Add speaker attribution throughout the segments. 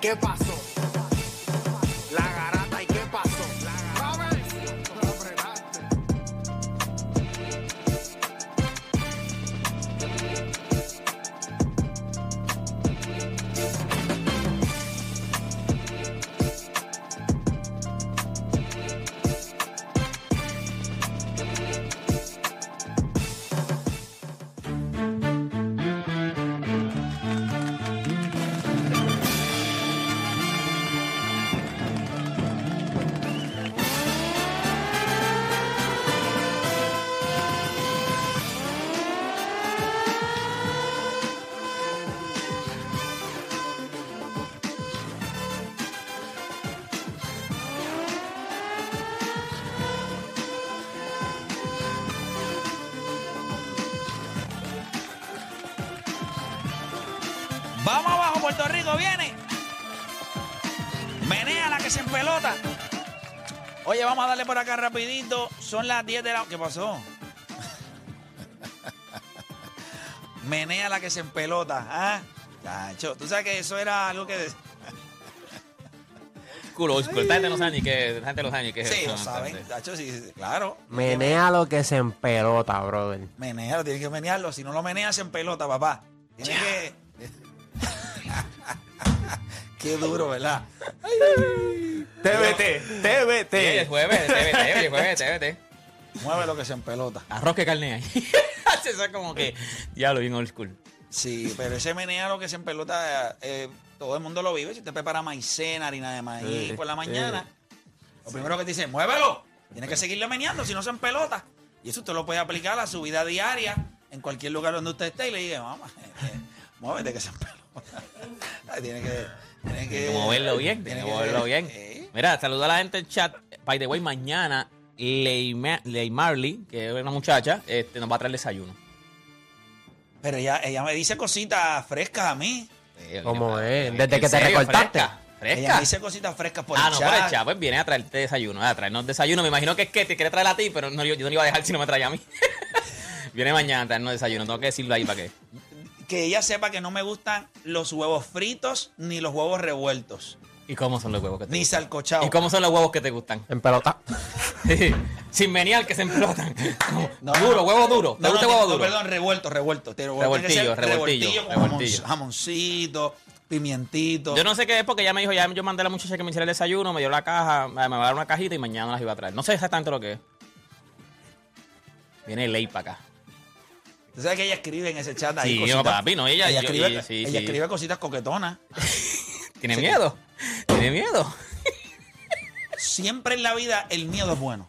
Speaker 1: Qué pasó?
Speaker 2: Oye, vamos a darle por acá rapidito. Son las 10 de la... ¿Qué pasó? Menea la que se empelota. ¿ah? Chacho, tú sabes que eso era algo que...
Speaker 3: Culo, school. Esta gente no sabe ni qué, esta gente no sabe ni qué es
Speaker 2: Sí,
Speaker 3: eso,
Speaker 2: lo saben.
Speaker 3: entonces.
Speaker 2: Chacho, sí, sí, claro.
Speaker 4: Menea lo que se empelota, brother.
Speaker 2: Menealo, tienes que menearlo. Si no lo meneas, se empelota, papá. Tienes que... Qué duro, ¿verdad?
Speaker 4: TBT,
Speaker 3: Sí,
Speaker 4: TBT.
Speaker 3: el jueves, TBT, el jueves, TBT.
Speaker 2: Mueve lo que se empelota.
Speaker 3: Arroz que carne hay. Eso es como que, diablo, bien old school.
Speaker 2: Sí, pero ese menea lo que se empelota, eh, todo el mundo lo vive. Si usted prepara maicena, harina de maíz
Speaker 4: Sí,
Speaker 2: por la
Speaker 4: sí.
Speaker 2: mañana, lo primero que te dice, muévelo. Tiene que seguirle meneando, si no se empelota. Y eso usted lo puede aplicar a su vida diaria, en cualquier lugar donde usted esté, y le diga, mamá, muévete que se empelota. Ay, tiene que, tiene que,
Speaker 3: que moverlo bien, tiene que moverlo bien.
Speaker 2: Sí.
Speaker 3: Mira, saluda a la gente en chat. By the way, mañana Ley, Ma- Ley Marley, que es una muchacha, este, nos va a traer desayuno.
Speaker 2: Pero ella, ella me dice cositas frescas a mí.
Speaker 4: ¿Cómo es?
Speaker 3: ¿En
Speaker 4: Desde que te
Speaker 3: serio?
Speaker 4: recortaste.
Speaker 3: Fresca,
Speaker 2: Ella me dice cositas frescas por
Speaker 3: ah,
Speaker 2: el
Speaker 3: no,
Speaker 2: chat.
Speaker 3: por el chat. Pues viene a traerte desayuno, a traernos desayuno. Me imagino que es que te quiere traer a ti, pero no, yo, yo no le iba a dejar si no me traía a mí. viene mañana a traernos desayuno. Tengo que decirlo ahí para qué.
Speaker 2: Que ella sepa que no me gustan los huevos fritos ni los huevos revueltos.
Speaker 3: ¿Y cómo son los huevos que te
Speaker 2: Ni
Speaker 3: gustan? ¿Y cómo son los huevos que te gustan?
Speaker 4: En pelota.
Speaker 3: Sin menear que se emplotan.
Speaker 2: No,
Speaker 3: duro,
Speaker 2: no.
Speaker 3: huevo duro. ¿Te
Speaker 2: No,
Speaker 3: gusta
Speaker 2: no,
Speaker 3: huevo
Speaker 2: no,
Speaker 3: duro?
Speaker 2: Perdón, revuelto, revuelto.
Speaker 3: Revoltillo, revoltillo,
Speaker 2: con jamon-
Speaker 3: revoltillo.
Speaker 2: jamoncito, pimientito.
Speaker 3: Yo no sé qué es porque ella me dijo, ya yo mandé a la muchacha que me hiciera el desayuno, me dio la caja, me va a dar una cajita y mañana las iba a traer. No sé exactamente lo que es. Viene ley para acá.
Speaker 2: Tú sabes que ella escribe en ese chat ahí
Speaker 3: Sí,
Speaker 2: cositas.
Speaker 3: papi, no, ella- yo-
Speaker 2: escribe,
Speaker 3: y- sí,
Speaker 2: ella
Speaker 3: sí.
Speaker 2: escribe cositas coquetonas.
Speaker 3: ¿Tiene miedo? ¿Tiene miedo?
Speaker 2: Siempre en la vida el miedo es bueno.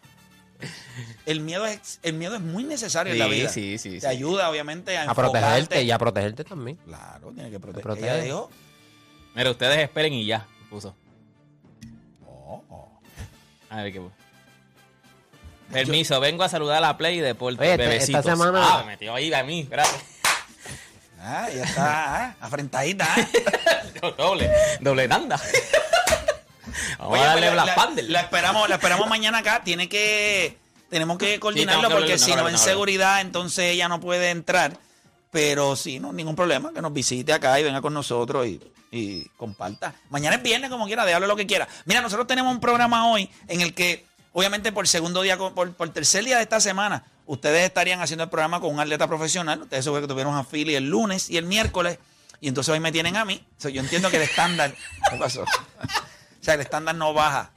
Speaker 2: El miedo es, el miedo es muy necesario en la
Speaker 3: Sí,
Speaker 2: vida.
Speaker 3: sí, sí,
Speaker 2: Te
Speaker 3: sí.
Speaker 2: ayuda, obviamente, a,
Speaker 4: A protegerte y a protegerte también.
Speaker 2: Claro, tiene que proteger.
Speaker 4: protege.
Speaker 2: Ella dijo,
Speaker 3: Mira, ustedes esperen y ya. Puso.
Speaker 2: oh,
Speaker 3: A ver qué. Permiso, vengo a saludar a la Play y Deporte.
Speaker 4: Oye, este-
Speaker 3: bebecitos.
Speaker 4: esta semana-
Speaker 3: Ah, me metió ahí a mí, gracias.
Speaker 2: ah, ella está ah, afrentadita. ah.
Speaker 3: doble, doble tanda. Vamos
Speaker 2: Oye,
Speaker 3: a darle
Speaker 2: pues, la,
Speaker 3: Black
Speaker 2: la-
Speaker 3: Panther.
Speaker 2: la esperamos, la esperamos mañana acá. Tiene que, tenemos que coordinarlo
Speaker 3: tengo que
Speaker 2: porque si no
Speaker 3: que
Speaker 2: en seguridad, entonces ella no puede entrar. Pero sí, no, ningún problema, que nos visite acá y venga con nosotros y, y comparta. Mañana es viernes, como quiera, déjalo lo que quiera. Mira, nosotros tenemos un programa hoy en el que, obviamente, por segundo día, por, por tercer día de esta semana, ustedes estarían haciendo el programa con un atleta profesional. Ustedes que tuvieron a Philly el lunes y el miércoles. Y entonces hoy me tienen a mí. O sea, yo entiendo que el estándar. ¿Qué pasó? O sea, el estándar no baja.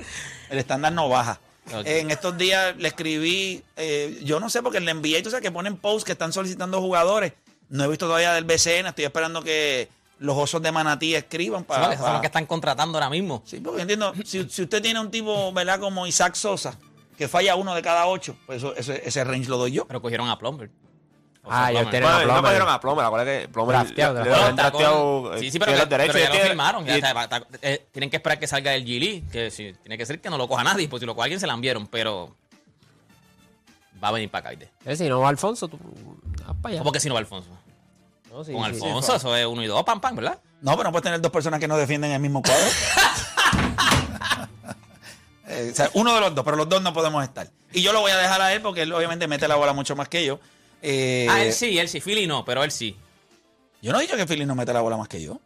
Speaker 2: El estándar no baja. En estos días le escribí, eh, yo no sé, porque le envié, tú sabes que ponen posts que están solicitando jugadores. No he visto todavía del BCN, estoy esperando que los osos de Manatí escriban para.
Speaker 3: esos son los que están contratando ahora mismo.
Speaker 2: Sí, porque entiendo, si, si usted tiene un tipo, ¿verdad? Como Isaac Sosa, que falla uno de cada ocho, pues eso, eso- ese range lo doy yo.
Speaker 3: Pero cogieron a Plumber. O
Speaker 4: Ah, ellos
Speaker 3: Plumber.
Speaker 4: tienen-
Speaker 5: Bueno,
Speaker 4: a
Speaker 5: ellos no cogieron a acuérdate que Plomer
Speaker 4: Drafteado,
Speaker 5: le- le han eh,
Speaker 3: Sí, sí, pero,
Speaker 5: tiene
Speaker 3: que-
Speaker 5: los derechos.
Speaker 3: pero ya lo firmaron. Ya
Speaker 5: y-
Speaker 3: está, está- eh, tienen que esperar que salga el Gili, que sí, tiene que ser que no lo coja nadie, porque si lo coja alguien se la enviaron, pero va a venir para acá. ¿viste?
Speaker 4: Eh, si no va Alfonso, tú vas para allá.
Speaker 3: ¿Cómo que si no va Alfonso?
Speaker 4: Sí,
Speaker 3: Con
Speaker 4: sí, sí.
Speaker 3: Alfonso, eso es uno y dos, pam, pam, ¿verdad?
Speaker 2: No, pero no puedes tener dos personas que no defienden el mismo cuadro. Eh, o sea, uno de los dos, pero los dos no podemos estar. Y yo lo voy a dejar a él porque él obviamente mete la bola mucho más que yo. Eh,
Speaker 3: ah, él sí, él sí. Philly no, pero él sí.
Speaker 2: Yo no he dicho que Philly no mete la bola más que yo.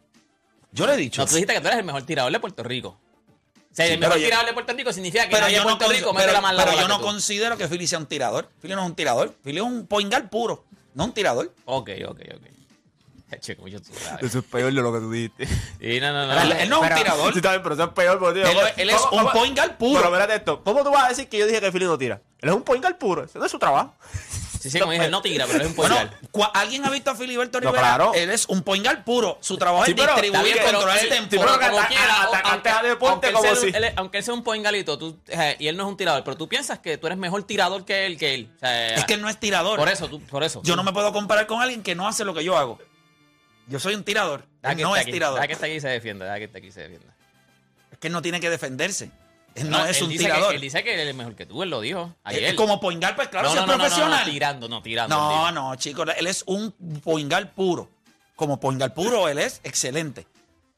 Speaker 2: Yo le he dicho.
Speaker 3: No, tú dijiste que tú eres el mejor tirador de Puerto Rico. O sea,
Speaker 2: Sí,
Speaker 3: el
Speaker 2: pero
Speaker 3: mejor
Speaker 2: yo-
Speaker 3: tirador de Puerto Rico significa que
Speaker 2: pero
Speaker 3: nadie
Speaker 2: yo,
Speaker 3: de
Speaker 2: no,
Speaker 3: Puerto Rico mete
Speaker 2: pero-
Speaker 3: la más
Speaker 2: pero
Speaker 3: larga
Speaker 2: yo no considero que Philly sea un tirador. Philly no es un tirador. Philly es un point guard puro, no un tirador.
Speaker 3: Ok, ok, ok. Che, mucho tú sabes.
Speaker 5: Eso es peor de lo que tú dijiste.
Speaker 3: Sí, no, no, no.
Speaker 2: Él, él no es un tirador.
Speaker 5: Sí, está bien, pero eso es peor. porque, tío,
Speaker 2: Él-
Speaker 5: ¿cómo-
Speaker 2: él es
Speaker 5: cómo-
Speaker 2: un
Speaker 5: cómo-
Speaker 2: point guard puro.
Speaker 5: Pero espérate esto. ¿Cómo tú vas a decir que yo dije que Philly no tira? Él es un point guard puro. Ese no es su trabajo.
Speaker 3: Sí, sí, como dije, él no tira, pero él es un point guard.
Speaker 2: ¿alguien ha visto a Filiberto
Speaker 5: No,
Speaker 2: Rivera?
Speaker 5: claro.
Speaker 2: Él es un point guard puro. Su trabajo
Speaker 5: Sí,
Speaker 2: es
Speaker 5: pero-
Speaker 2: distribuir,
Speaker 3: bien,
Speaker 2: controlar el tempo.
Speaker 3: aunque, él
Speaker 5: como
Speaker 3: sea un-
Speaker 5: si-
Speaker 3: él es- aunque él sea un point galito, tú, eh, y él no es un tirador, pero tú piensas que tú eres mejor tirador que él, que él. O sea,
Speaker 2: Es que él no es tirador.
Speaker 3: Por eso, tú, por eso.
Speaker 2: Yo no me puedo comparar con alguien que no hace lo que yo hago. Yo soy un tirador.
Speaker 3: Deja
Speaker 2: Él
Speaker 3: que
Speaker 2: no es
Speaker 3: aquí,
Speaker 2: tirador.
Speaker 3: Deja que esté aquí y se defienda, deja que esté aquí y se defienda.
Speaker 2: Es que él no tiene que defenderse. Él no, es
Speaker 3: él
Speaker 2: un
Speaker 3: dice
Speaker 2: tirador.
Speaker 3: Que, él dice que él es mejor que tú, él lo dijo ayer.
Speaker 2: Es como point guard, pues claro,
Speaker 3: no,
Speaker 2: si
Speaker 3: no,
Speaker 2: es
Speaker 3: no, no, no,
Speaker 2: profesional.
Speaker 3: no, tirando, no, tirando.
Speaker 2: No, no, chicos, él es un point guard puro. Como point guard puro, él es excelente.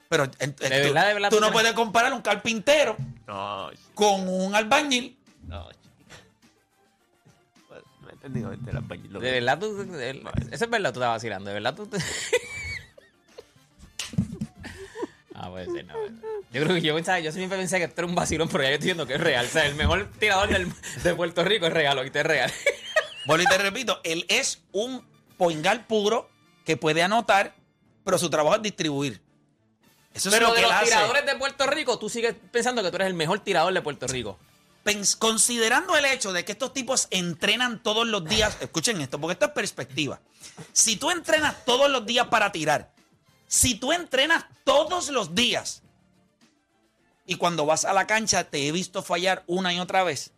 Speaker 2: Pero eh, eh, tú,
Speaker 3: verdad, de verdad,
Speaker 2: tú
Speaker 3: tú
Speaker 2: no puedes comparar un carpintero
Speaker 5: No,
Speaker 2: con un albañil.
Speaker 5: no. No he entendido este, el albañil,
Speaker 3: De verdad, tú, de- eso es verdad, tú estás vacilando. De verdad, tú. puede ser, no. puede ser. Yo creo que yo pensaba, yo siempre pensé que esto era un vacilón, pero ya yo estoy viendo que es real. O sea, el mejor tirador del- de Puerto Rico es real, ahorita es real.
Speaker 2: Bueno, y te repito, él es un point guard puro que puede anotar, pero su trabajo es distribuir. Eso es
Speaker 3: Pero
Speaker 2: lo
Speaker 3: de
Speaker 2: que él
Speaker 3: los
Speaker 2: hace.
Speaker 3: tiradores de Puerto Rico, tú sigues pensando que tú eres el mejor tirador de Puerto Rico.
Speaker 2: Pens- considerando el hecho de que estos tipos entrenan todos los días, escuchen esto, porque esto es perspectiva. Si tú entrenas todos los días para tirar, si tú entrenas todos los días y cuando vas a la cancha te he visto fallar una y otra vez,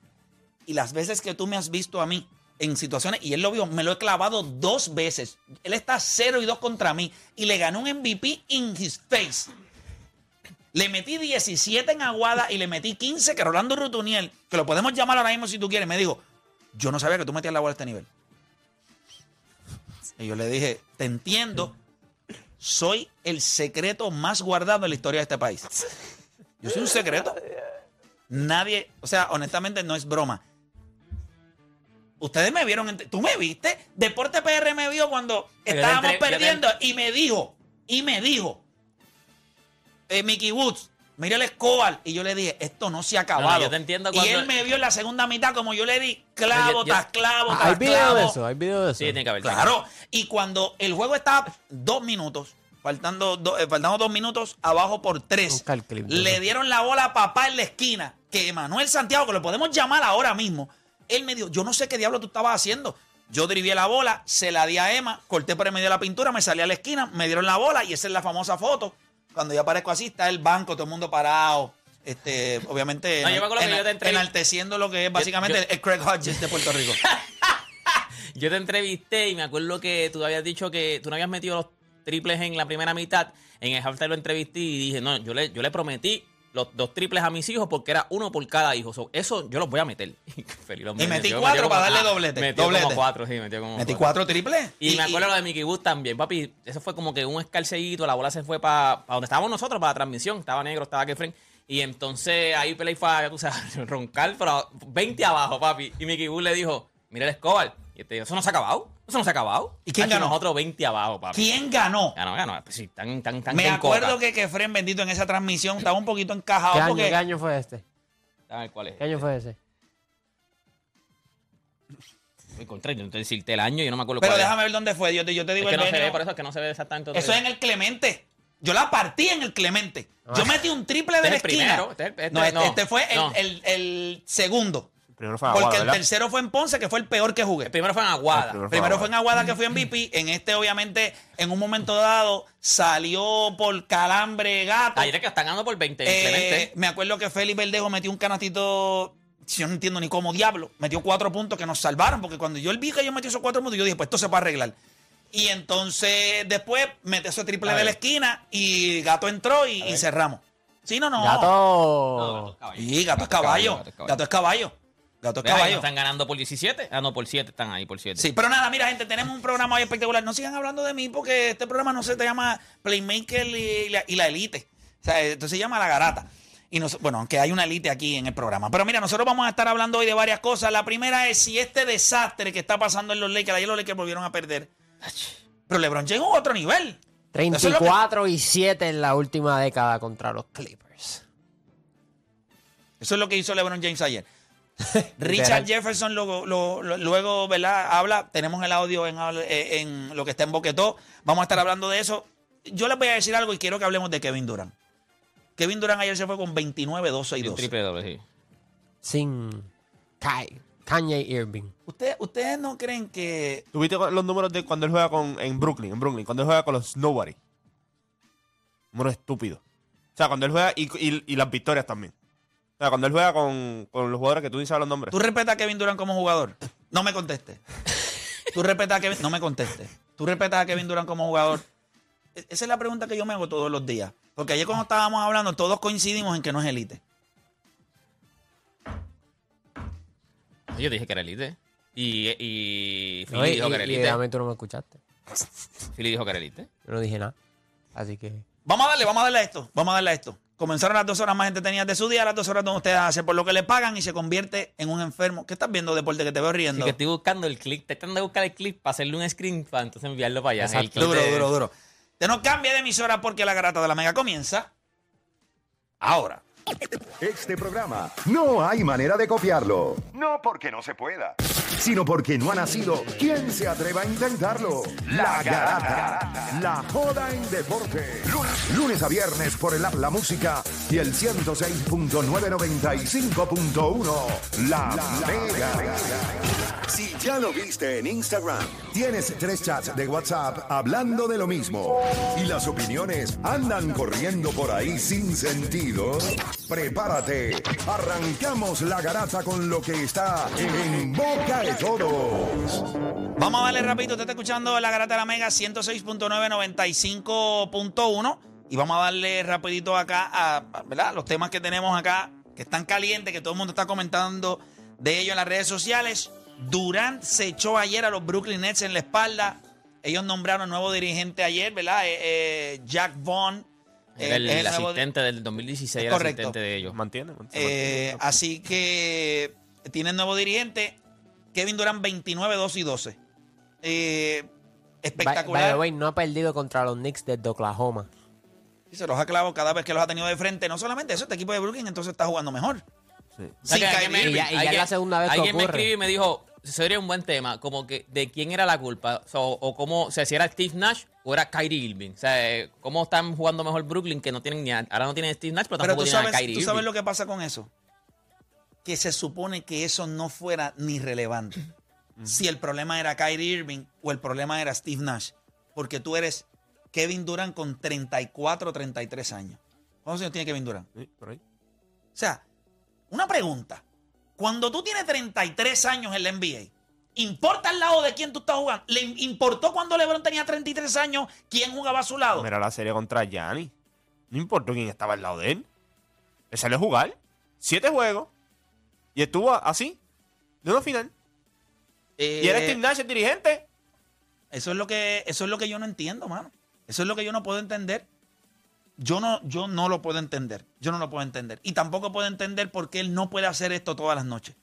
Speaker 2: y las veces que tú me has visto a mí en situaciones, y él lo vio, me lo he clavado dos veces. Él está 0 y 2 contra mí y le ganó un MVP in his face. Le metí 17 en Aguada y le metí 15 que Rolando Rutuniel, que lo podemos llamar ahora mismo si tú quieres, me dijo, yo no sabía que tú metías la bola a este nivel. Y yo le dije, te entiendo, soy el secreto más guardado en la historia de este país. Yo soy un secreto. Nadie, o sea, honestamente no es broma. Ustedes me vieron, tú me viste, Deporte PR me vio cuando estábamos perdiendo y me dijo, y me dijo, eh, Mickey Woods, mira el Escobar. Y yo le dije, esto no se ha acabado.
Speaker 3: No, no, yo te entiendo
Speaker 2: y él me vio en la segunda mitad como yo le di clavo
Speaker 3: No, yo- yo-
Speaker 2: tras clavo
Speaker 4: Ah,
Speaker 2: tras
Speaker 4: Hay video
Speaker 2: clavo.
Speaker 4: de eso, hay video de eso.
Speaker 3: Sí, tiene que haber.
Speaker 2: Claro. Y cuando el juego estaba dos minutos, faltando, do- eh, faltando dos minutos, abajo por tres,
Speaker 4: Busca el clip
Speaker 2: le dieron la bola a papá en la esquina, que Manuel Santiago, que lo podemos llamar ahora mismo, él me dijo, yo no sé qué diablo tú estabas haciendo. Yo drivié la bola, se la di a Emma, corté por el medio de la pintura, me salí a la esquina, me dieron la bola y esa es la famosa foto. Cuando yo aparezco así, está el banco, todo el mundo parado. Este, obviamente,
Speaker 3: No, yo me acuerdo que yo te
Speaker 2: enalteciendo lo que es básicamente
Speaker 3: yo-
Speaker 2: el Craig Hodges de Puerto Rico.
Speaker 3: Yo te entrevisté y me acuerdo que tú habías dicho que tú no habías metido los triples en la primera mitad. En el halftime lo entrevisté y dije, no, yo le, yo le prometí los dos triples a mis hijos porque era uno por cada hijo. So, eso yo los voy a meter. Feliz los
Speaker 2: Y metí cuatro para darle
Speaker 3: ah,
Speaker 2: doblete,
Speaker 3: Metió
Speaker 2: doblete.
Speaker 3: como cuatro, sí, metió como
Speaker 2: Metí
Speaker 3: cuatro.
Speaker 2: cuatro triples.
Speaker 3: Y, me acuerdo lo de Mickey Wood también, papi. Eso fue como que un escarceíto. La bola se fue para donde estábamos nosotros, para la transmisión. Estaba negro, estaba Kefren. Y entonces ahí Pelay fue, a, tú sabes, roncar, pero 20 abajo, papi. Y Mickey Wood le dijo, mira el Escobar. Y este dijo, eso no se ha acabado. Eso no se ha acabado.
Speaker 2: ¿Y quién ganó?
Speaker 3: Nosotros 20 abajo, papi.
Speaker 2: ¿Quién ganó?
Speaker 3: Ganó, ganó. Pues sí, tan, tan, tan
Speaker 2: Me
Speaker 3: en
Speaker 2: acuerdo
Speaker 3: coca.
Speaker 2: que Kefren bendito en esa transmisión estaba un poquito encajado
Speaker 4: ¿Qué año,
Speaker 2: porque
Speaker 4: ¿Qué año fue este?
Speaker 3: A ver cuál es.
Speaker 4: ¿Qué año fue ese?
Speaker 3: Me encontré, yo no te decirte el año, yo no me acuerdo
Speaker 2: Pero
Speaker 3: cuál
Speaker 2: déjame ver dónde fue. Yo te, yo te digo
Speaker 3: Es que
Speaker 2: el
Speaker 3: no se ve, por eso es que no se ve exactamente.
Speaker 2: Eso es en el Clemente. Yo la partí en el Clemente. Yo metí un triple de
Speaker 3: Este
Speaker 2: la
Speaker 3: es el
Speaker 2: esquina.
Speaker 3: primero, este este-
Speaker 2: no, este,
Speaker 3: no,
Speaker 2: este fue el,
Speaker 3: no.
Speaker 2: el- el segundo.
Speaker 5: Primero fue
Speaker 2: Porque
Speaker 5: Aguada,
Speaker 2: el
Speaker 5: ¿verdad?
Speaker 2: tercero fue en Ponce, que fue el peor que jugué.
Speaker 3: El primero fue en Aguada.
Speaker 5: El primero
Speaker 2: Primero fue en Aguada que fui MVP. En este, obviamente, en un momento dado, salió por calambre gato.
Speaker 3: Ayer que están ganando por 20,
Speaker 2: Eh, me acuerdo que Félix Verdejo metió un canastito. Yo no entiendo ni cómo diablo. Metió cuatro puntos que nos salvaron. Porque cuando yo vi que yo metí esos cuatro puntos, yo dije, pues esto se puede arreglar. Y entonces después metió ese triple
Speaker 3: A
Speaker 2: de la esquina y Gato entró y, y cerramos. Sí, no, no.
Speaker 4: Gato.
Speaker 2: Y Gato es caballo.
Speaker 3: Gato es caballo.
Speaker 2: Gato es caballo. Gato es Caballo.
Speaker 3: están ganando por 17. Ah, no, por 7 están ahí, por 7.
Speaker 2: Sí, pero nada, mira, gente, tenemos un programa hoy espectacular. No sigan hablando de mí porque este programa no se te llama Playmaker y la, y la Elite. O sea, esto se llama La Garata. Y nos, bueno, aunque hay una elite aquí en el programa. Pero mira, nosotros vamos a estar hablando hoy de varias cosas. La primera es si este desastre que está pasando en los Lakers, ayer los Lakers volvieron a perder. Pero LeBron llegó a otro nivel. Eso es lo que-
Speaker 4: 34 y 7 en la última década contra los Clippers.
Speaker 2: Eso es lo que hizo LeBron James ayer. Richard Jefferson luego, lo- lo- luego, ¿verdad? Habla, tenemos el audio en, lo que está en Boquetó. Vamos a estar hablando de eso. Yo les voy a decir algo y quiero que hablemos de Kevin Durant. Kevin Durant ayer se fue con 29, 12 y
Speaker 3: Un
Speaker 2: 12.
Speaker 3: triple doble, sí.
Speaker 4: Sin Kai- Kanye Irving.
Speaker 2: ¿Ustedes, ¿Ustedes no creen que
Speaker 5: ¿Tuviste los números de cuando él juega con, en Brooklyn? En Brooklyn, cuando él juega con los Nobody. Números estúpidos. O sea, cuando él juega y, y- y las victorias también. Sea, cuando él juega con, con los jugadores que tú dices los nombres.
Speaker 2: tú respetas a Kevin Durant como jugador? No me conteste. Tú respetas a Kevin, no me conteste. Tú respetas a Kevin Durant como jugador. E- Esa es la pregunta que yo me hago todos los días. Porque ayer cuando estábamos hablando, todos coincidimos en que no es élite.
Speaker 3: Yo dije que era elite. Y, y Philly
Speaker 4: No, y,
Speaker 3: dijo que era
Speaker 4: y- y
Speaker 3: elite.
Speaker 4: realmente tú no me escuchaste.
Speaker 3: Philly dijo que era elite.
Speaker 4: Yo no dije nada. Así que.
Speaker 2: Vamos a darle, vamos a darle a esto. Vamos a darle a esto. Comenzaron las dos horas más entretenidas de su día, las dos horas donde ustedes hacen por lo que le pagan y se convierte en un enfermo. ¿Qué estás viendo, deporte, que te veo riendo?
Speaker 3: que estoy buscando el clip. Estoy tratando de buscar el clip para hacerle un screen para entonces enviarlo para allá.
Speaker 4: Exacto.
Speaker 3: El clip
Speaker 2: Duro,
Speaker 3: de-
Speaker 2: duro, duro. Te no cambia de emisora porque la garata de la mega comienza ahora.
Speaker 6: Este programa no hay manera de copiarlo. No porque no se pueda, sino porque no ha nacido quien se atreva a intentarlo. La Garata. La joda en deporte. Lunes, lunes a viernes por el app La Música y el 106.995.1. La, Mega. Si ya lo viste en Instagram, tienes tres chats de WhatsApp hablando de lo mismo y las opiniones andan corriendo por ahí sin sentido, prepárate. Arrancamos la garata con lo que está en boca de todos.
Speaker 2: Vamos a darle rapidito. Usted está escuchando la garata de la mega 106.995.1 y vamos a darle rapidito acá a, a, ¿verdad? los temas que tenemos acá que están calientes, que todo el mundo está comentando de ellos en las redes sociales. Durant se echó ayer a los Brooklyn Nets en la espalda. Ellos nombraron nuevo dirigente ayer, ¿verdad? Eh, eh, Jack Vaughn.
Speaker 3: Era
Speaker 2: eh,
Speaker 3: el, el
Speaker 2: nuevo-
Speaker 3: asistente del 2016, el
Speaker 2: Correcto.
Speaker 3: asistente de ellos.
Speaker 5: Mantiene. mantiene.
Speaker 2: Eh, así que tienen nuevo dirigente. Kevin Durant 29, 2 y 12. Eh,
Speaker 4: By,
Speaker 2: espectacular.
Speaker 4: by the way, no ha perdido contra los Knicks de Oklahoma.
Speaker 2: Y se los ha clavado cada vez que los ha tenido de frente. No solamente eso, este equipo de Brooklyn entonces está jugando mejor.
Speaker 5: Sí.
Speaker 3: Me-
Speaker 4: Y ya- y ya
Speaker 3: alguien-
Speaker 4: es la segunda vez que
Speaker 3: Alguien me escribió y me dijo, sería un buen tema, como que de quién era la culpa, o, sea, o, o cómo, o sea, si era Steve Nash o era Kyrie Irving. O sea, eh, cómo están jugando mejor Brooklyn, que no tienen ni a- ahora no tienen a Steve Nash, pero
Speaker 2: Pero
Speaker 3: tampoco
Speaker 2: tú
Speaker 3: tienen a
Speaker 2: sabes,
Speaker 3: Kyrie
Speaker 2: tú
Speaker 3: Irving.
Speaker 2: sabes lo que pasa con eso. Que se supone que eso no fuera ni relevante. si el problema era Kyrie Irving o el problema era Steve Nash. Porque tú eres Kevin Durant con 34 33 años. ¿Cuántos años tiene Kevin Durant?
Speaker 5: Sí, por ahí.
Speaker 2: O sea, una pregunta. Cuando tú tienes 33 años en la NBA, ¿importa al lado de quién tú estás jugando? ¿Le importó cuando LeBron tenía 33 años quién jugaba a su lado?
Speaker 5: Mira la serie contra Gianni. No importó quién estaba al lado de él. Él salió a jugar. Siete juegos. Y estuvo así. De una final.
Speaker 2: Eh,
Speaker 5: Y era Steve Nash el dirigente.
Speaker 2: Eso es lo que, eso es lo que yo no entiendo, mano. Eso es lo que yo no puedo entender. Yo no, yo no lo puedo entender. Yo no lo puedo entender. Y tampoco puedo entender por qué él no puede hacer esto todas las noches.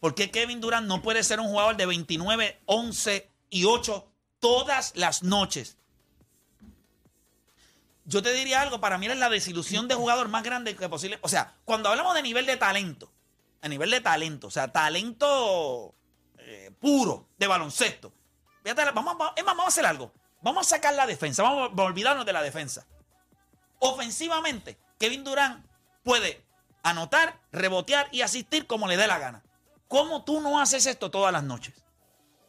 Speaker 2: ¿Por qué Kevin Durant no puede ser un jugador de 29, 11 y 8 todas las noches? Yo te diría algo, para mí es la desilusión de jugador más grande que posible. O sea, cuando hablamos de nivel de talento, a nivel de talento, o sea, talento eh, puro de baloncesto. Vamos, es más, vamos a hacer algo. Vamos a sacar la defensa, vamos a olvidarnos de la defensa. Ofensivamente, Kevin Durant puede anotar, rebotear y asistir como le dé la gana. ¿Cómo tú no haces esto todas las noches?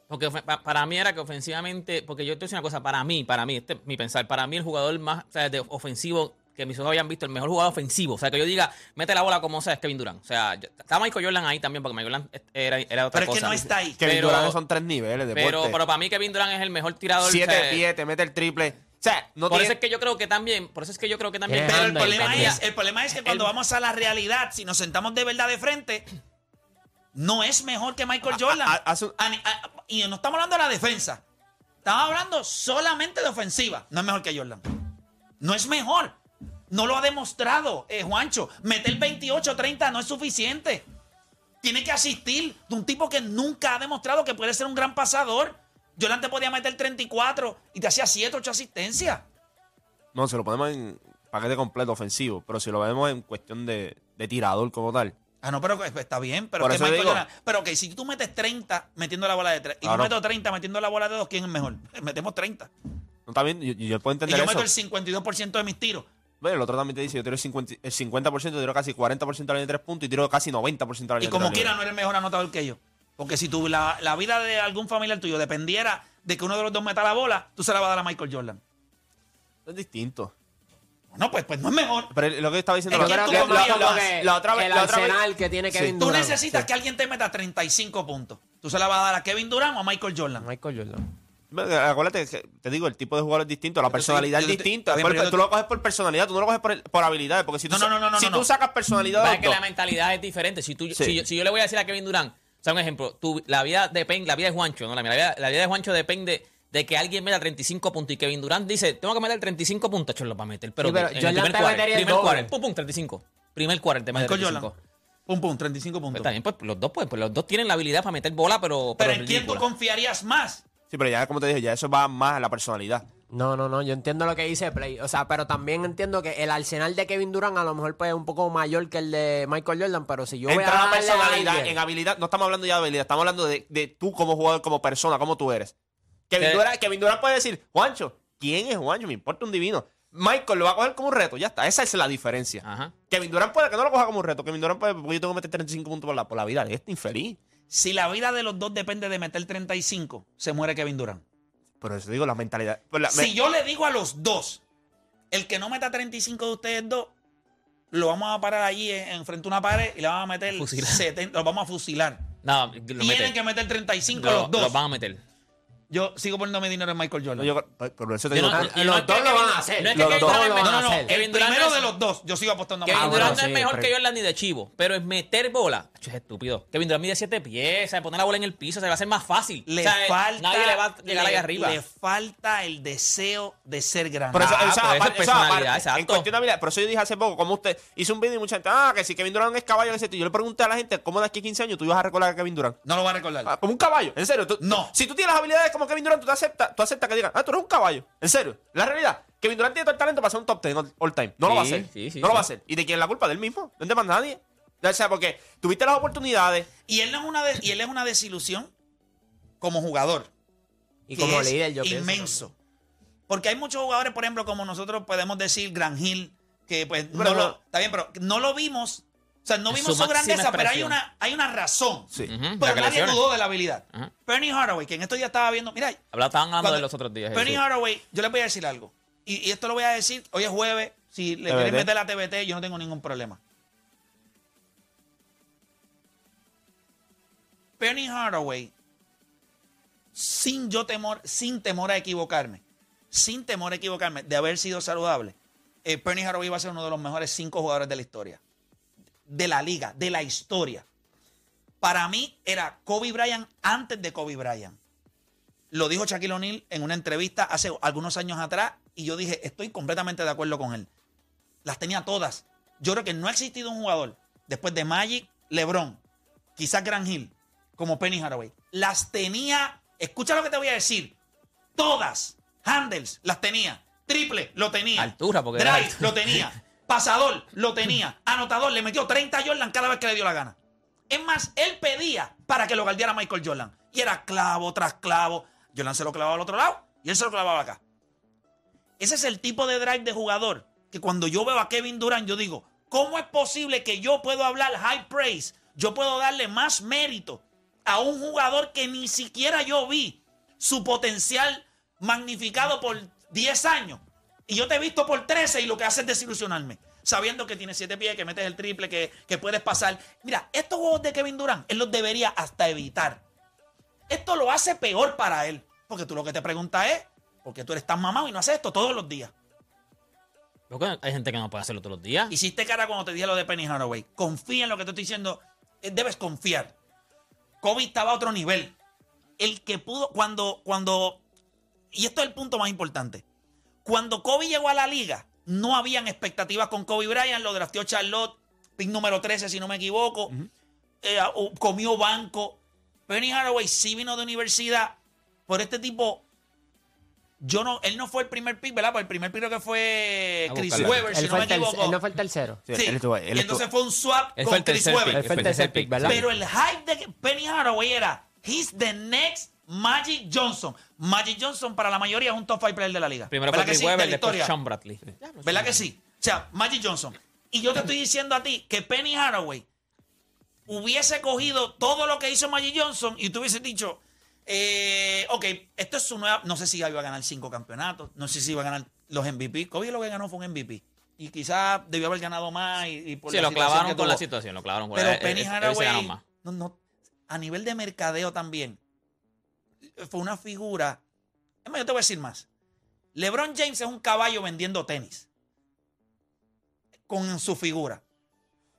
Speaker 3: Porque para mí era que ofensivamente, porque yo te voy a decir una cosa, para mí, para mí, este es mi pensar, para mí el jugador más de ofensivo que mis ojos habían visto, el mejor jugador ofensivo, o sea, que yo diga, mete la bola como sea, es Kevin Durant. O sea, está Michael Jordan ahí también, porque Michael Jordan era, era otra
Speaker 2: Pero es
Speaker 3: cosa.
Speaker 2: que no está ahí.
Speaker 5: Kevin
Speaker 3: Pero-
Speaker 5: Durant son tres niveles de
Speaker 3: pero,
Speaker 5: deporte.
Speaker 3: pero para mí Kevin Durant es el mejor tirador. o
Speaker 5: Siete
Speaker 3: sea,
Speaker 5: pies, te mete el triple. O sea, no
Speaker 3: por
Speaker 5: tiene...
Speaker 3: eso es que yo creo que también, por eso es que yo creo que también.
Speaker 2: Pero el problema,
Speaker 4: también.
Speaker 2: es, el problema es que cuando vamos a la realidad, si nos sentamos de verdad de frente, no es mejor que Michael Jordan.
Speaker 5: a-
Speaker 2: y no estamos hablando de la defensa. Estamos hablando solamente de ofensiva. No es mejor que Jordan. No es mejor. No lo ha demostrado, eh, Juancho. Meter 28-30 no es suficiente. Tiene que asistir de un tipo que nunca ha demostrado que puede ser un gran pasador. Jordan te podía meter 34 y te hacía 7, 8 asistencias.
Speaker 5: No, se lo ponemos en paquete completo ofensivo. Pero si lo vemos en cuestión de, de tirador como tal.
Speaker 2: Ah, no, pero pues, está bien, pero
Speaker 5: Por
Speaker 2: que
Speaker 5: digo-
Speaker 2: Jordan- pero que si tú metes 30 metiendo la bola de 3 y yo meto 30 metiendo la bola de 2, ¿quién es mejor? Metemos 30.
Speaker 5: No está bien, yo, yo puedo
Speaker 2: Y
Speaker 5: entender
Speaker 2: yo
Speaker 5: eso.
Speaker 2: meto el 52% de mis tiros.
Speaker 5: Bueno, el otro también te dice, yo tiro el 50%, el 50% tiro casi 40% a la línea de tres puntos y tiro casi 90% a la
Speaker 2: Y
Speaker 5: línea de
Speaker 2: como
Speaker 5: tiro
Speaker 2: quiera, no eres mejor anotador que yo. Porque si tú, la, la vida de algún familiar tuyo dependiera de que uno de los dos meta la bola, tú se la vas a dar a Michael Jordan.
Speaker 5: Es distinto.
Speaker 2: No, pues, pues no es mejor.
Speaker 5: Pero lo que estaba diciendo...
Speaker 2: Es
Speaker 5: la,
Speaker 2: que tú
Speaker 5: otra vez...
Speaker 4: el
Speaker 5: la otra vez-
Speaker 4: arsenal que tiene
Speaker 5: Sí.
Speaker 4: Kevin
Speaker 2: Tú
Speaker 4: Durant.
Speaker 2: necesitas
Speaker 4: Sí.
Speaker 2: que alguien te meta 35 puntos. ¿Tú se la vas a dar a Kevin Durant o a Michael Jordan?
Speaker 4: Michael Jordan.
Speaker 5: Acuérdate, que te digo, el tipo de jugador es distinto, la
Speaker 2: Yo
Speaker 5: personalidad es
Speaker 2: yo te-
Speaker 5: distinta.
Speaker 2: yo
Speaker 5: tú lo coges por personalidad, tú no lo coges por, por habilidades. Porque si tú,
Speaker 2: No, no, no, no, no,
Speaker 5: si
Speaker 2: no,
Speaker 5: tú
Speaker 2: no.
Speaker 5: sacas personalidad de
Speaker 3: que la mentalidad es diferente. Si, tú,
Speaker 5: Sí.
Speaker 3: si, yo, si yo le voy a decir a Kevin Durant, o sea, un ejemplo, tu, la vida depende, la vida de Juancho, ¿no? La, la vida, la vida de Juancho depende de que alguien meta 35 puntos y Kevin Durant dice, tengo que meter 35 puntos, cholo, para meter. Pero,
Speaker 4: Sí, pero
Speaker 3: en el
Speaker 4: Jordan
Speaker 3: primer
Speaker 4: el
Speaker 3: primer quarter, pum, pum, 35. Primer quarter te mete
Speaker 2: Michael
Speaker 3: 35.
Speaker 2: Jordan. Pum, pum, 35
Speaker 3: Pues
Speaker 2: puntos.
Speaker 3: también, pues los dos, pues, pues los dos tienen la habilidad para meter bola, pero.
Speaker 2: pero
Speaker 3: pero
Speaker 2: ¿en quién tú confiarías más?
Speaker 5: Sí, pero ya como te dije, ya eso va más a la personalidad.
Speaker 4: No, no, no, yo entiendo lo que dice Play. O sea, pero también entiendo que el arsenal de Kevin Durant a lo mejor puede ser un poco mayor que el de Michael Jordan, pero si yo voy a
Speaker 5: Entra la
Speaker 4: a
Speaker 5: personalidad,
Speaker 4: alguien-
Speaker 5: en habilidad, no estamos hablando ya de habilidad, estamos hablando de, de tú como jugador, como persona, como tú eres. Kevin. Durant, Kevin Durant puede decir, Juancho, ¿quién es Juancho? Me importa un divino. Michael lo va a coger como un reto, ya está, esa es la diferencia.
Speaker 3: Ajá.
Speaker 5: Kevin Durant puede que no lo coja como un reto, Kevin Durant puede, porque yo tengo que meter 35 puntos por la, por la vida de este infeliz.
Speaker 2: Si la vida de los dos depende de meter 35, se muere Kevin Durant.
Speaker 5: Pero eso digo, la mentalidad. pues la- me-
Speaker 2: Si yo le digo a los dos, el que no meta 35 de ustedes dos, lo vamos a parar allí en, en frente a una pared y le vamos a meter
Speaker 3: Fusilar.
Speaker 2: 70, lo vamos a fusilar.
Speaker 3: No, lo
Speaker 2: Tienen
Speaker 3: meten.
Speaker 2: que meter 35
Speaker 3: Lo-
Speaker 2: los dos.
Speaker 3: Los van a meter.
Speaker 2: Yo sigo poniendo mi dinero en Michael Jordan.
Speaker 5: no, yo- pero eso te digo,
Speaker 3: no- no
Speaker 4: los dos lo
Speaker 3: Kevin-
Speaker 4: van a hacer.
Speaker 3: No es que
Speaker 4: Los dos lo van a
Speaker 3: mejor.
Speaker 4: hacer.
Speaker 2: el primero de los dos, yo sigo apostando a
Speaker 3: Kevin
Speaker 4: Ah,
Speaker 3: Durant no es mejor
Speaker 4: pero-
Speaker 3: que Jordan ni de chivo, pero es meter bola. Es estúpido. Kevin Durant mide 7 pies, ¿sabes? poner la bola en el piso se le va a hacer más fácil.
Speaker 2: Le
Speaker 3: O sea,
Speaker 2: falta,
Speaker 3: Nadie le va a llegar
Speaker 2: le-
Speaker 3: ahí arriba.
Speaker 2: Le falta el deseo de ser grande.
Speaker 5: Pero eso,
Speaker 3: Ah,
Speaker 5: eso
Speaker 3: pero eso es
Speaker 5: aparte, eso
Speaker 3: personalidad,
Speaker 5: aparte.
Speaker 3: exacto.
Speaker 5: En cuestión de habilidad. Por eso yo dije hace poco, como usted hizo un video y mucha gente, ah, que si Kevin Durant es caballo, tú. Yo le pregunté a la gente, ¿cómo de aquí a 15 años tú ibas a recordar a Kevin Durant?
Speaker 2: no lo va a recordar.
Speaker 5: Ah, como un caballo, en serio. tú-
Speaker 2: No.
Speaker 5: Si tú tienes las habilidades como Kevin Durant, tú te aceptas, tú aceptas que digan, ah, tú eres un caballo. En serio. La realidad, Kevin Durant tiene todo el talento para ser un top 10 all- time. No lo va a hacer.
Speaker 3: sí, sí,
Speaker 5: no lo va a hacer. ¿Y de quién es la culpa? Del mismo. No es de más nadie. O sea, porque tuviste las oportunidades.
Speaker 2: Y él no es una de- y él es una desilusión como jugador.
Speaker 4: y
Speaker 2: que
Speaker 4: como
Speaker 2: es
Speaker 4: líder, yo pienso
Speaker 2: inmenso. Porque hay muchos jugadores, por ejemplo, como nosotros podemos decir Gran Hill, que pues
Speaker 5: Pero
Speaker 2: no lo, está bien, pero no lo vimos O sea, no vimos
Speaker 3: su
Speaker 2: su grandeza, pero hay una, hay una razón.
Speaker 5: Sí.
Speaker 2: Pero nadie dudó de la habilidad.
Speaker 3: Ajá.
Speaker 2: Bernie Hathaway, que en estos días estaba viendo, mira,
Speaker 3: Habla- Estaban hablando
Speaker 2: Cuando-
Speaker 3: de los otros días.
Speaker 2: Penny
Speaker 3: sí.
Speaker 2: Hathaway, yo les voy a decir algo. Y, y esto lo voy a decir, hoy es jueves, si le quieren meter la TBT, yo no tengo ningún problema. Penny Hathaway, sin yo temor, sin temor a equivocarme, sin temor a equivocarme, de haber sido saludable, eh, Penny Hathaway va a ser uno de los mejores cinco jugadores de la historia. De la liga, de la historia. Para mí era Kobe Bryant antes de Kobe Bryant. Lo dijo Shaquille O'Neal en una entrevista hace algunos años atrás y yo dije, estoy completamente de acuerdo con él. Las tenía todas. Yo creo que no ha existido un jugador después de Magic, LeBron, quizás Grant Hill, como Penny Hathaway. Las tenía, escucha lo que te voy a decir, todas. Handles, las tenía. Triple, lo tenía.
Speaker 3: Altura, porque
Speaker 2: Drive, lo tenía. Pasador, lo tenía. Anotador, le metió 30 a Jordan cada vez que le dio la gana. Es más, él pedía para que lo guardiara Michael Jordan. Y era clavo tras clavo. Jordan se lo clavaba al otro lado y él se lo clavaba acá. Ese es el tipo de drive de jugador que cuando yo veo a Kevin Durant, yo digo, ¿cómo es posible que yo puedo hablar high praise? Yo puedo darle más mérito a un jugador que ni siquiera yo vi su potencial magnificado por 10 años. Y yo te he visto por 13 y lo que hace es desilusionarme. Sabiendo que tienes 7 pies, que metes el triple, que, que puedes pasar. Mira, estos juegos de Kevin Durant, él los debería hasta evitar. Esto lo hace peor para él. Porque tú lo que te preguntas es, ¿por qué tú eres tan mamado y no haces esto todos los días?
Speaker 3: Porque hay gente que no puede hacerlo todos los días.
Speaker 2: Hiciste cara cuando te dije lo de Penny Hathaway. Confía en lo que te estoy diciendo. Eh, Debes confiar. Kobe estaba a otro nivel. El que pudo, cuando, cuando, y esto es el punto más importante. Cuando Kobe llegó a la liga, no habían expectativas con Kobe Bryant. Lo drafteó Charlotte, pick número 13, si no me equivoco. Eh, o- comió banco. Penny Hathaway sí vino de universidad. Por este tipo, yo no, él no fue el primer pick, ¿verdad? Porque el primer pick creo que fue Chris. Weber, si no me equivoco.
Speaker 4: él no fue el tercero.
Speaker 5: Sí,
Speaker 2: Sí,
Speaker 5: él estuvo él
Speaker 2: y entonces
Speaker 5: estuvo-
Speaker 2: fue un swap
Speaker 3: Él
Speaker 2: con
Speaker 3: el
Speaker 2: Chris
Speaker 3: tercer
Speaker 2: Webber.
Speaker 3: pick.
Speaker 4: Él fue el tercer pick, ¿verdad?
Speaker 2: Pero el hype de Penny Hathaway era, he's the next Magic Johnson. Magic Johnson para la mayoría es un top 5 player de la liga.
Speaker 3: Primero fue
Speaker 2: ¿Verdad que
Speaker 3: Chris
Speaker 2: sí? De
Speaker 3: Webber,
Speaker 2: la
Speaker 3: después
Speaker 2: historia.
Speaker 3: Sean Bradley.
Speaker 2: ¿Verdad que sí? O sea, Magic Johnson. Y yo te estoy diciendo a ti que Penny Hathaway hubiese cogido todo lo que hizo Magic Johnson y tú hubieses dicho, eh, ok, esto es su nueva. No sé si iba a ganar cinco campeonatos, no sé si iba a ganar los MVP. Kobe lo que ganó fue un MVP. Y quizás debió haber ganado más. Y, y por
Speaker 3: Sí,
Speaker 2: la
Speaker 3: lo clavaron con la situación, lo clavaron con
Speaker 2: Pero
Speaker 3: eh,
Speaker 2: Penny
Speaker 3: eh,
Speaker 2: Hathaway,
Speaker 3: más.
Speaker 2: no, no, a nivel de mercadeo también, fue una figura. Es más, yo te voy a decir más. LeBron James es un caballo vendiendo tenis con su figura.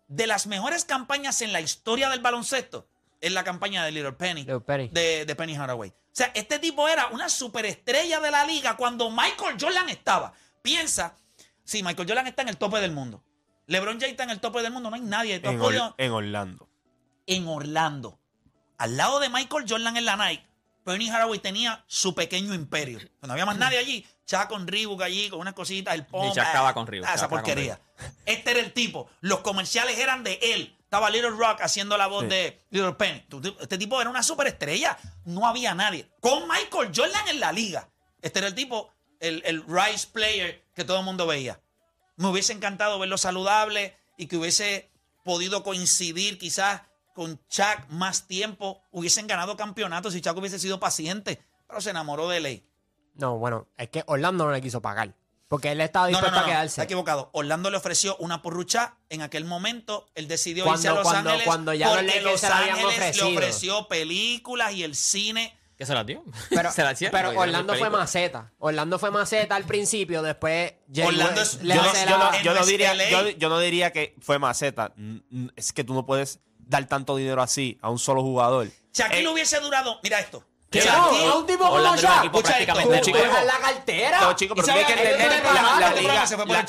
Speaker 2: De las mejores campañas en la historia del baloncesto es la campaña de Little Penny,
Speaker 4: Little Penny.
Speaker 2: De, de Penny Hathaway. O sea, este tipo era una superestrella de la liga cuando Michael Jordan estaba. Piensa, sí, Michael Jordan está en el tope del mundo. LeBron James está en el tope del mundo, no hay nadie.
Speaker 5: En, Or- en Orlando.
Speaker 2: en Orlando. Al lado de Michael Jordan en la Nike, Penny Hathaway tenía su pequeño imperio. No había más nadie allí. Chá con Reebok allí, con unas cositas, el pom.
Speaker 3: Y Shaq estaba con Reebok,
Speaker 2: Ah, esa porquería. Este era el tipo. Los comerciales eran de él. Estaba Little Rock haciendo la voz
Speaker 5: Sí.
Speaker 2: de Little Penny. Este tipo era una superestrella. No había nadie. Con Michael Jordan en la liga. Este era el tipo, el, el Rice player que todo el mundo veía. Me hubiese encantado verlo saludable y que hubiese podido coincidir quizás con Chuck más tiempo. Hubiesen ganado campeonatos si Chuck hubiese sido paciente. Pero se enamoró de Ley.
Speaker 4: No, bueno, es que Orlando no le quiso pagar. Porque él estaba
Speaker 2: No, no,
Speaker 4: dispuesto
Speaker 2: no,
Speaker 4: a quedarse.
Speaker 2: está equivocado. Orlando le ofreció una porrucha en aquel momento. Él decidió
Speaker 4: Cuando-
Speaker 2: irse a Los
Speaker 4: cuando-
Speaker 2: Ángeles
Speaker 4: cuando ya los
Speaker 2: porque Ángeles le ofreció películas y el cine.
Speaker 3: ¿Qué se la dio?
Speaker 4: Pero,
Speaker 3: se la hicieron,
Speaker 4: pero Orlando fue maceta. Orlando fue maceta al principio, después
Speaker 2: Orlando es-
Speaker 4: le
Speaker 5: Yo
Speaker 4: hace
Speaker 5: yo no-
Speaker 4: la-
Speaker 5: yo no
Speaker 2: en
Speaker 5: diría,
Speaker 2: LA.
Speaker 5: yo, yo no diría que fue maceta. Es que tú no puedes dar tanto dinero así a un solo jugador.
Speaker 2: Shaquille
Speaker 5: Eh,
Speaker 2: hubiera durado. Mira esto.
Speaker 4: ¿Qué? A un tipo como Shaq. dejas la cartera.
Speaker 5: No, chico,
Speaker 2: ¿Y
Speaker 5: pero que
Speaker 2: qué?
Speaker 5: entender la,
Speaker 2: este
Speaker 5: liga,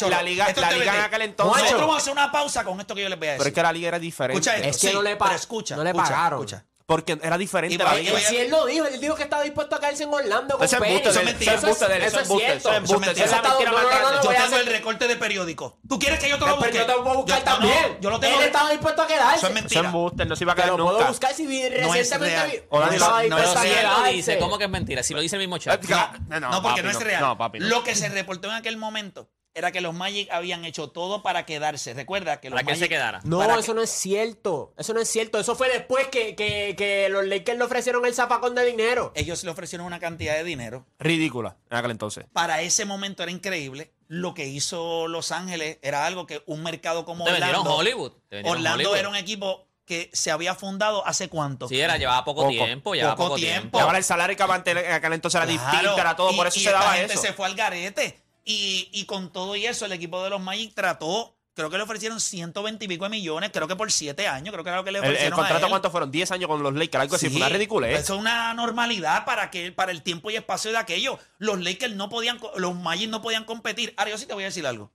Speaker 5: la, liga, la liga en aquel entonces.
Speaker 2: Nosotros vamos a hacer una pausa con esto que yo les voy a decir.
Speaker 5: Pero es que la liga era diferente.
Speaker 2: Escucha esto.
Speaker 4: Es que no le pa-
Speaker 2: pero escucha,
Speaker 4: no le pagaron.
Speaker 5: Porque era diferente
Speaker 2: Y
Speaker 5: la
Speaker 2: Y
Speaker 4: si él lo dijo, él dijo que estaba dispuesto a caerse en Orlando con
Speaker 5: Eso es embuste,
Speaker 2: Eso es
Speaker 5: eso
Speaker 2: mentira.
Speaker 5: es embuste de él,
Speaker 4: Eso
Speaker 5: eso es
Speaker 4: es
Speaker 5: embuste,
Speaker 4: cierto.
Speaker 5: eso es embuste,
Speaker 2: Eso es
Speaker 5: esa es la
Speaker 4: mentira.
Speaker 5: más grande.
Speaker 2: Yo
Speaker 4: voy a
Speaker 2: tengo
Speaker 4: hacer-
Speaker 2: el recorte de periódico. ¿Tú quieres que yo te lo
Speaker 4: Pero
Speaker 2: busque?
Speaker 4: yo te lo puedo buscar
Speaker 2: no,
Speaker 4: también.
Speaker 2: yo lo tengo.
Speaker 4: Él estaba dispuesto a quedarse.
Speaker 2: Eso es
Speaker 5: Eso es
Speaker 2: mentira.
Speaker 5: embuste, no se iba a
Speaker 4: Te
Speaker 5: caer
Speaker 4: lo puedo
Speaker 5: nunca.
Speaker 4: buscar si vi-
Speaker 2: No es
Speaker 4: recientemente
Speaker 2: real.
Speaker 4: vi-
Speaker 5: no,
Speaker 4: estaba
Speaker 5: no,
Speaker 4: dispuesto
Speaker 5: no
Speaker 4: a
Speaker 5: es
Speaker 3: Si él lo
Speaker 4: quedarse.
Speaker 3: dice, ¿cómo que es mentira? Si lo dice el mismo chat.
Speaker 5: No,
Speaker 2: No, porque
Speaker 5: papi,
Speaker 2: no es real.
Speaker 5: No, papi. no.
Speaker 2: Lo que se reportó en aquel momento era que los Magic habían hecho todo para quedarse. Recuerda que los
Speaker 3: Para que él se
Speaker 2: Magic-
Speaker 3: quedara.
Speaker 4: No,
Speaker 2: Para
Speaker 4: eso no es cierto. Eso no es cierto. Eso fue después que, que, que los Lakers le ofrecieron el zafacón de dinero.
Speaker 2: ellos le ofrecieron una cantidad de dinero.
Speaker 5: Ridícula en aquel entonces.
Speaker 2: Para ese momento era increíble. Lo que hizo Los Ángeles era algo que un mercado como
Speaker 3: Te
Speaker 2: Orlando.
Speaker 3: Hollywood. Te
Speaker 2: Orlando
Speaker 3: Hollywood.
Speaker 2: era un equipo que se había fundado hace cuánto.
Speaker 3: Sí, era, llevaba poco,
Speaker 5: Poco.
Speaker 3: tiempo, llevaba
Speaker 2: Poco
Speaker 3: poco,
Speaker 2: tiempo.
Speaker 3: tiempo.
Speaker 5: Y ahora el salario que aguante en aquel entonces era
Speaker 2: Claro,
Speaker 5: distinto, era todo,
Speaker 2: y-
Speaker 5: por eso
Speaker 2: y
Speaker 5: se
Speaker 2: esta
Speaker 5: daba
Speaker 2: gente
Speaker 5: eso.
Speaker 2: se fue al garete. Y, y con todo y eso, el equipo de los Magic trató, creo que le ofrecieron 120 y pico de millones, creo que por 7 años, creo que era lo que le
Speaker 5: El, el
Speaker 2: ofrecieron. a
Speaker 5: contrato,
Speaker 2: él.
Speaker 5: ¿cuántos fueron? 10 años con los Lakers, algo así,
Speaker 2: Sí,
Speaker 5: fue una ridiculez.
Speaker 2: Eso es una normalidad para que para el tiempo y espacio de aquello. Los Lakers no podían, los Magic no podían competir. Ahora, yo sí te voy a decir algo.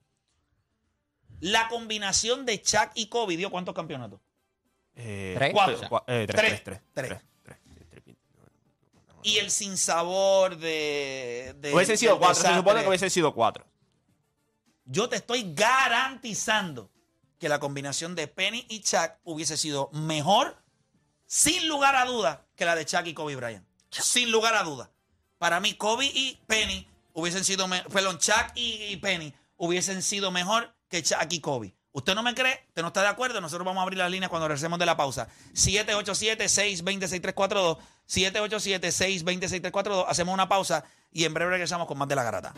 Speaker 2: La combinación de Chuck y Kobe dio cuántos campeonatos?
Speaker 5: Eh,
Speaker 4: ¿Tres?
Speaker 5: cuatro, eh, Tres.
Speaker 2: tres,
Speaker 5: tres, tres,
Speaker 2: tres. Y el sinsabor de. de
Speaker 5: Hubiesen sido cuatro, se supone que hubiesen sido cuatro.
Speaker 2: Yo te estoy garantizando que la combinación de Penny y Chuck hubiese sido mejor, sin lugar a duda, que la de Chuck y Kobe Bryant. Sin lugar a duda. Para mí, Kobe y Penny hubiesen sido, perdón, Chuck y, y Penny hubiesen sido mejor que Chuck y Kobe. ¿Usted no me cree? ¿Usted no está de acuerdo? Nosotros vamos a abrir las líneas cuando regresemos de la pausa. 787-620-6342. 787-620-6342. Hacemos una pausa y en breve regresamos con más de la garata.